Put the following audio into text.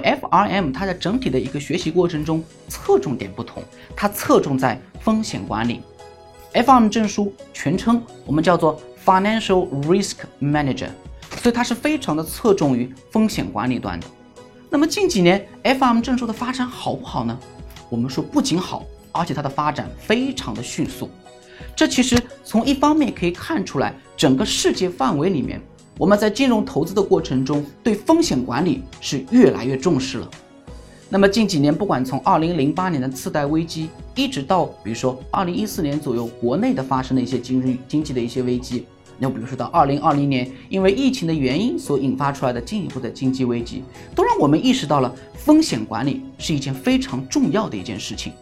FRM 它在整体的一个学习过程中侧重点不同，它侧重在风险管理。FRM 证书全称我们叫做 Financial Risk Manager，所以它是非常的侧重于风险管理端的。那么近几年 FRM 证书的发展好不好呢？我们说不仅好，而且它的发展非常的迅速。这其实从一方面可以看出来，整个世界范围里面。我们在金融投资的过程中，对风险管理是越来越重视了。那么近几年，不管从二零零八年的次贷危机，一直到比如说二零一四年左右国内的发生的一些经济经济的一些危机，那比如说到二零二零年因为疫情的原因所引发出来的进一步的经济危机，都让我们意识到了风险管理是一件非常重要的一件事情。